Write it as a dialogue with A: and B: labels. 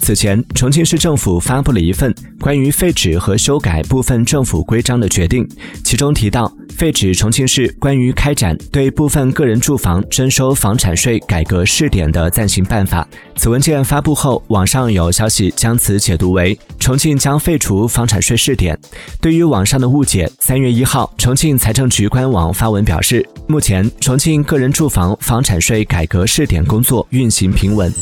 A: 此前重庆市政府发布了一份关于废止和修改部分政府规章的决定其中提到废止重庆市关于开展对部分个人住房征收房产税改革试点的暂行办法。此文件发布后网上有消息将此解读为重庆将废除房产税试点对于网上的误解三月一号重庆财政局官网发文表示目前重庆个人住房房产税改革试点工作运行平稳。